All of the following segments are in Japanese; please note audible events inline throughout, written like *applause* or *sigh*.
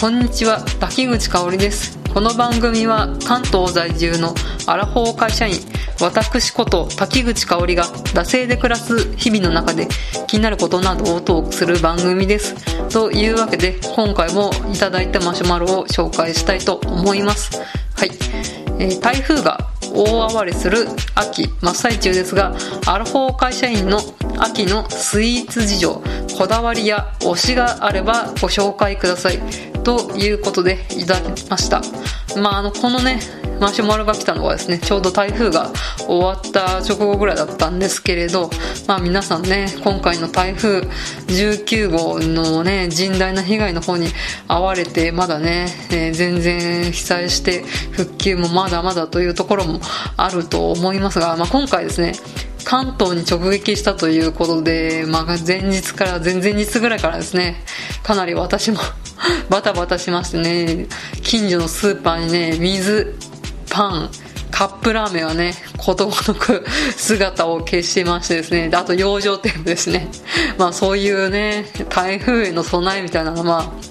こんにちは滝口香織です。この番組は関東在住のアラフォー会社員私こと滝口香織が惰性で暮らす日々の中で気になることなどをトークする番組です。というわけで今回もいただいたマシュマロを紹介したいと思います。はい、えー、台風が大暴れする秋真っ最中ですがアラフォー会社員の秋のスイーツ事情こだわりや推しがあればご紹介ください。ということでいただきました。まああのこのねマシュマロが来たのはですねちょうど台風が終わった直後ぐらいだったんですけれどまあ皆さんね今回の台風19号のね甚大な被害の方に遭われてまだね、えー、全然被災して復旧もまだまだというところもあると思いますが、まあ、今回ですね関東に直撃したということで、まあ、前日から前々日ぐらいからですねかなり私も *laughs* バタバタしましてね近所のスーパーにね水パンカップラーメンはね、ことごとく *laughs* 姿を消してましてですね、あと養生テープですね。まあそういうね、台風への備えみたいなのは、まあ、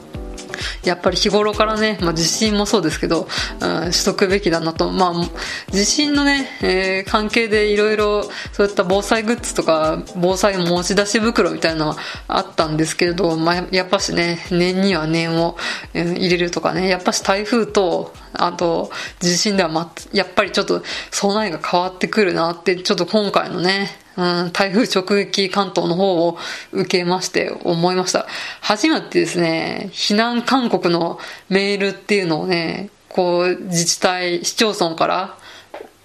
やっぱり日頃からね、まあ、地震もそうですけど、うん、しとくべきだなと、まあ、地震のね、えー、関係でいろいろそういった防災グッズとか防災持ち出し袋みたいなのはあったんですけれど、まあ、やっぱしね念には念を、入れるとかねやっぱし台風とあと地震では、ま、やっぱりちょっと備えが変わってくるなってちょっと今回のねうん、台風直撃関東の方を受けまして思いました。初めてですね、避難勧告のメールっていうのをね、こう自治体、市町村から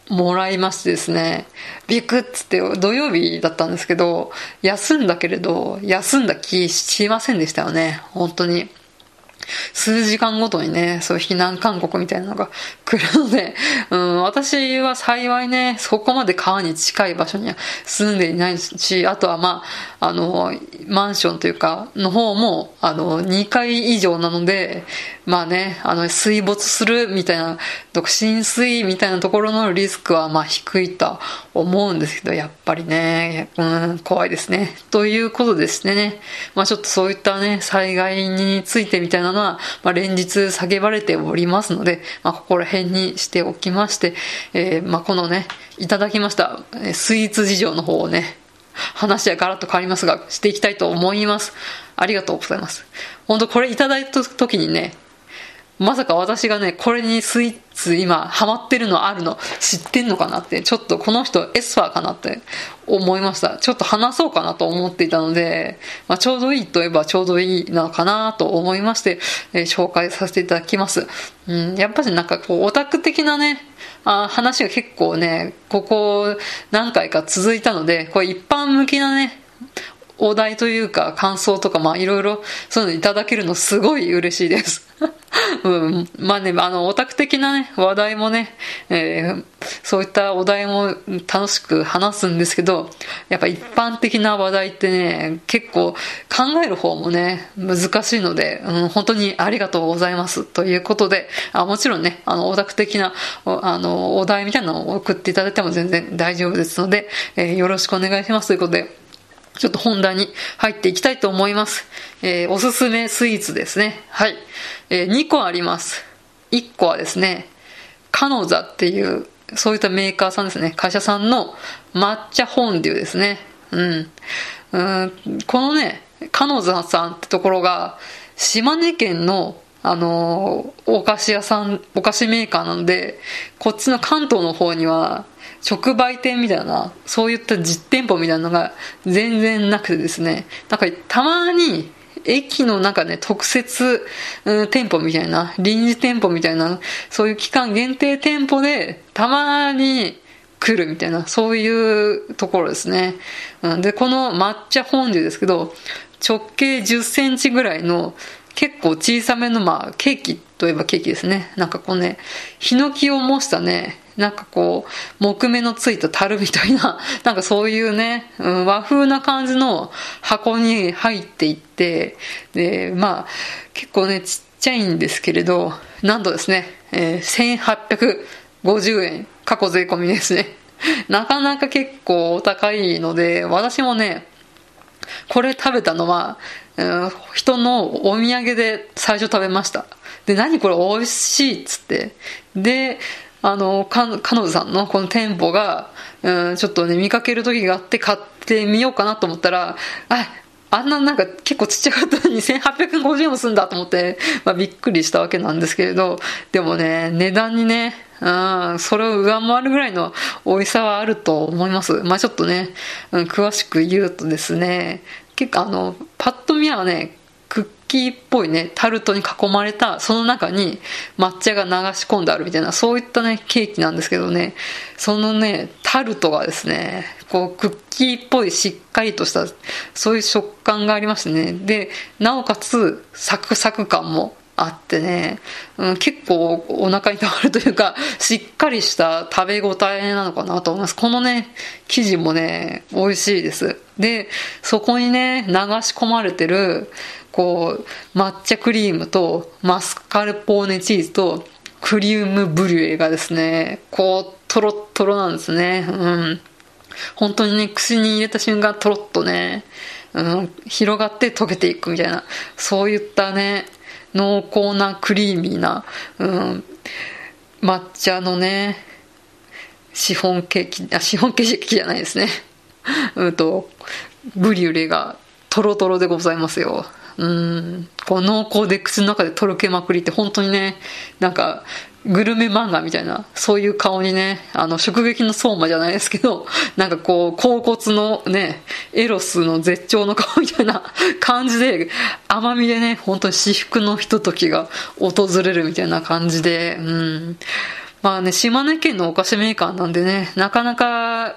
もらいましてですね、ビクッつって土曜日だったんですけど、休んだけれど、休んだ気しませんでしたよね、本当に。数時間ごとにね、そう避難勧告みたいなのが来るので、*laughs* うん、私は幸いね、そこまで川に近い場所には住んでいないし、あとはまあ、あの、マンションというか、の方も、あの、2階以上なので、まあね、あの、水没するみたいな、浸水みたいなところのリスクはまあ低いと思うんですけど、やっぱりね、うん、怖いですね。ということですね。まあちょっとそういったね、災害についてみたいなは、まあ連日叫ばれておりますので、まあここら辺にしておきまして、えー、まあこのね、いただきました、スイーツ事情の方をね、話はガラッと変わりますが、していきたいと思います。ありがとうございます。本当これいただいた時にね、まさか私がね、これにスイーツ今ハマってるのあるの知ってんのかなって、ちょっとこの人エスパーかなって思いました。ちょっと話そうかなと思っていたので、まあ、ちょうどいいといえばちょうどいいのかなと思いまして、えー、紹介させていただきます。うん、やっぱりなんかこうオタク的なね、あ話が結構ね、ここ何回か続いたので、これ一般向きなね、お題というか感想とかまあいろいろそういうのいただけるのすごい嬉しいです。*laughs* うん、まあね、あの、オタク的なね、話題もね、えー、そういったお題も楽しく話すんですけど、やっぱ一般的な話題ってね、結構考える方もね、難しいので、うん、本当にありがとうございますということで、あもちろんね、あの、オタク的な、あの、お題みたいなのを送っていただいても全然大丈夫ですので、えー、よろしくお願いしますということで、ちょっと本題に入っていきたいと思います。えー、おすすめスイーツですね。はい。えー、2個あります。1個はですね、カノザっていう、そういったメーカーさんですね。会社さんの抹茶フォンデュですね。うん。うんこのね、カノザさんってところが、島根県のあのお菓子屋さん、お菓子メーカーなので、こっちの関東の方には、直売店みたいな、そういった実店舗みたいなのが全然なくてですね、なんかたまに駅の中ね、特設、うん、店舗みたいな、臨時店舗みたいな、そういう期間限定店舗で、たまに来るみたいな、そういうところですね。うん、で、この抹茶フォンデュですけど、直径10センチぐらいの結構小さめの、まあ、ケーキといえばケーキですね。なんかこうね、ヒノキを模したね、なんかこう、木目のついた樽みたいな、*laughs* なんかそういうね、うん、和風な感じの箱に入っていって、で、まあ、結構ね、ちっちゃいんですけれど、なんとですね、えー、1850円、過去税込みですね。*laughs* なかなか結構お高いので、私もね、これ食べたのは、うん、人のお土産で最初食べました。で、何これ美味しいっつって。で、あの、か、彼女さんのこの店舗が、うん、ちょっとね、見かける時があって買ってみようかなと思ったら、あ、あんななんか結構ちっちゃかったのに1850円もすんだと思って、まあびっくりしたわけなんですけれど、でもね、値段にね、うん、それを上回るぐらいの美味しさはあると思います。まあちょっとね、うん、詳しく言うとですね、結構あの、パッと見はね、キーっぽいね、タルトに囲まれた、その中に抹茶が流し込んであるみたいな、そういったね、ケーキなんですけどね、そのね、タルトがですね、こう、クッキーっぽいしっかりとした、そういう食感がありましてね、で、なおかつ、サクサク感もあってね、うん、結構お腹にたまるというか、しっかりした食べ応えなのかなと思います。このね、生地もね、美味しいです。で、そこにね、流し込まれてる、こう、抹茶クリームとマスカルポーネチーズとクリームブリュレがですね、こう、トロットロなんですね。うん。本当にね、口に入れた瞬間、トロッとね、うん、広がって溶けていくみたいな、そういったね、濃厚なクリーミーな、うん、抹茶のね、シフォンケーキ、あ、シフォンケーキじゃないですね。*laughs* うんと、ブリュレがトロトロでございますよ。うん、こう濃厚で口の中でとろけまくりって本当にね、なんか、グルメ漫画みたいな、そういう顔にね、あの、食撃の相馬じゃないですけど、*laughs* なんかこう、甲骨のね、エロスの絶頂の顔みたいな *laughs* 感じで、甘みでね、本当に至福のひとときが訪れるみたいな感じで、うん。まあね、島根県のお菓子メーカーなんでね、なかなか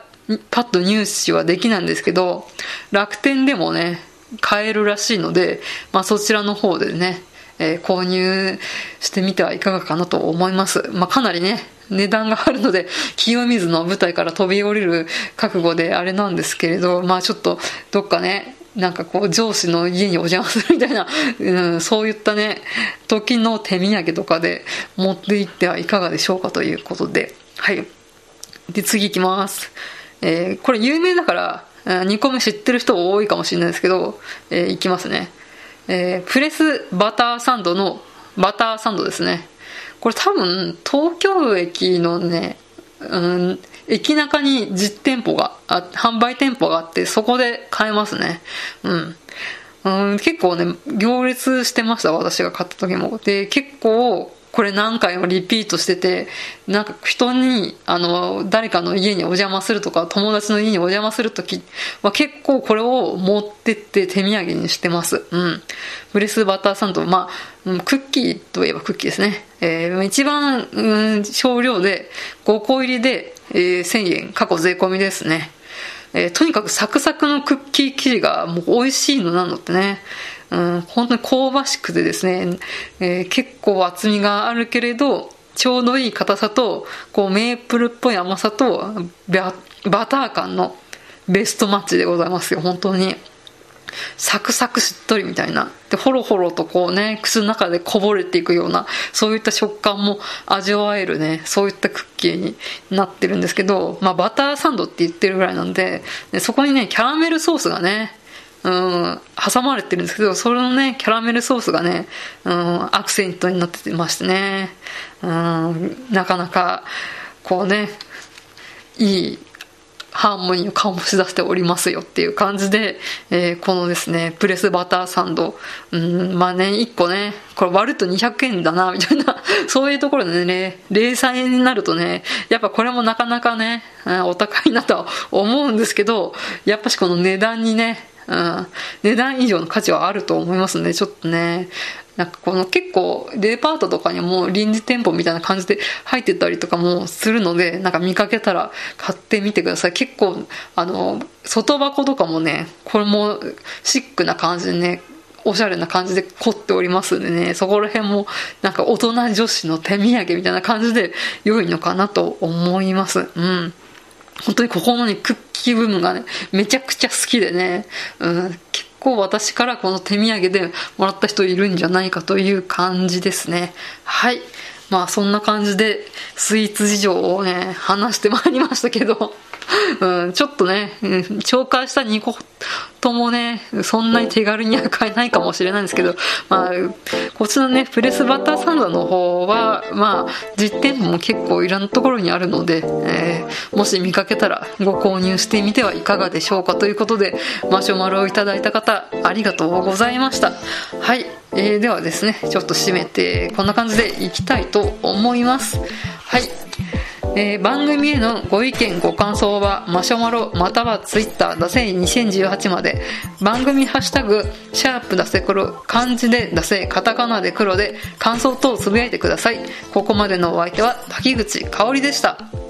パッと入手はできないんですけど、楽天でもね、買えるらしいので、まあ、そちらの方でね、えー、購入してみてはいかがかなと思います。まあ、かなりね、値段があるので、清水の舞台から飛び降りる覚悟であれなんですけれど、まあちょっとどっかね、なんかこう上司の家にお邪魔するみたいな、うん、そういったね、時の手土産とかで持って行ってはいかがでしょうかということで、はい。で、次行きます。えー、これ有名だから、2個目知ってる人多いかもしれないですけど、えー、いきますね。えー、プレスバターサンドのバターサンドですね。これ多分、東京駅のね、うん、駅中に実店舗があ、販売店舗があって、そこで買えますね。うん。うん、結構ね、行列してました、私が買った時も。で、結構、これ何回もリピートしてて、なんか人に、あの、誰かの家にお邪魔するとか、友達の家にお邪魔するときは結構これを持ってって手土産にしてます。うん。ブレスバターサンド、まあ、クッキーといえばクッキーですね。えー、一番、うん、少量で5個入りで、えー、1000円、過去税込みですね。えー、とにかくサクサクのクッキー生地がもう美味しいのなのってね。うん、本当に香ばしくてですね、えー、結構厚みがあるけれど、ちょうどいい硬さと、こうメープルっぽい甘さと、バター感のベストマッチでございますよ、本当に。サクサクしっとりみたいな。で、ほろほろとこうね、口の中でこぼれていくような、そういった食感も味わえるね、そういったクッキーになってるんですけど、まあバターサンドって言ってるぐらいなんで、でそこにね、キャラメルソースがね、うん、挟まれてるんですけど、それのね、キャラメルソースがね、うん、アクセントになっててましてね、うん、なかなか、こうね、いいハーモニーを醸し出しておりますよっていう感じで、えー、このですね、プレスバターサンド、うん、まあね、1個ね、これ割ると200円だな、みたいな、*laughs* そういうところでね、零細になるとね、やっぱこれもなかなかね、お高いなとは思うんですけど、やっぱしこの値段にね、うん、値段以上の価値はあると思いますね。ちょっとね、なんかこの結構デパートとかにも臨時店舗みたいな感じで入ってたりとかもするので、なんか見かけたら買ってみてください。結構、あの、外箱とかもね、これもシックな感じでね、おしゃれな感じで凝っておりますんでね、そこら辺もなんか大人女子の手土産みたいな感じで良いのかなと思います。うん。本当にここのね、クッキー部分がね、めちゃくちゃ好きでね、うん、結構私からこの手土産でもらった人いるんじゃないかという感じですね。はい。まあそんな感じでスイーツ事情をね、話してまいりましたけど、うん、ちょっとね、うん、紹介した2個トもね、そんなに手軽には買えないかもしれないんですけど、まあ、こっちのね、プレスバターサンドの方は、まあ、実店舗も結構いろんなところにあるので、えー、もし見かけたらご購入してみてはいかがでしょうかということで、マシュマロをいただいた方、ありがとうございました。はい。えー、ではですね、ちょっと締めて、こんな感じでいきたいと思います。はい。えー、番組へのご意見ご感想はマシュマロまたはツイッターだせ2018まで。番組ハッシュタグシャープだせ黒漢字でだせカタカナで黒で感想等をつぶやいてください。ここまでのお相手は滝口香織でした。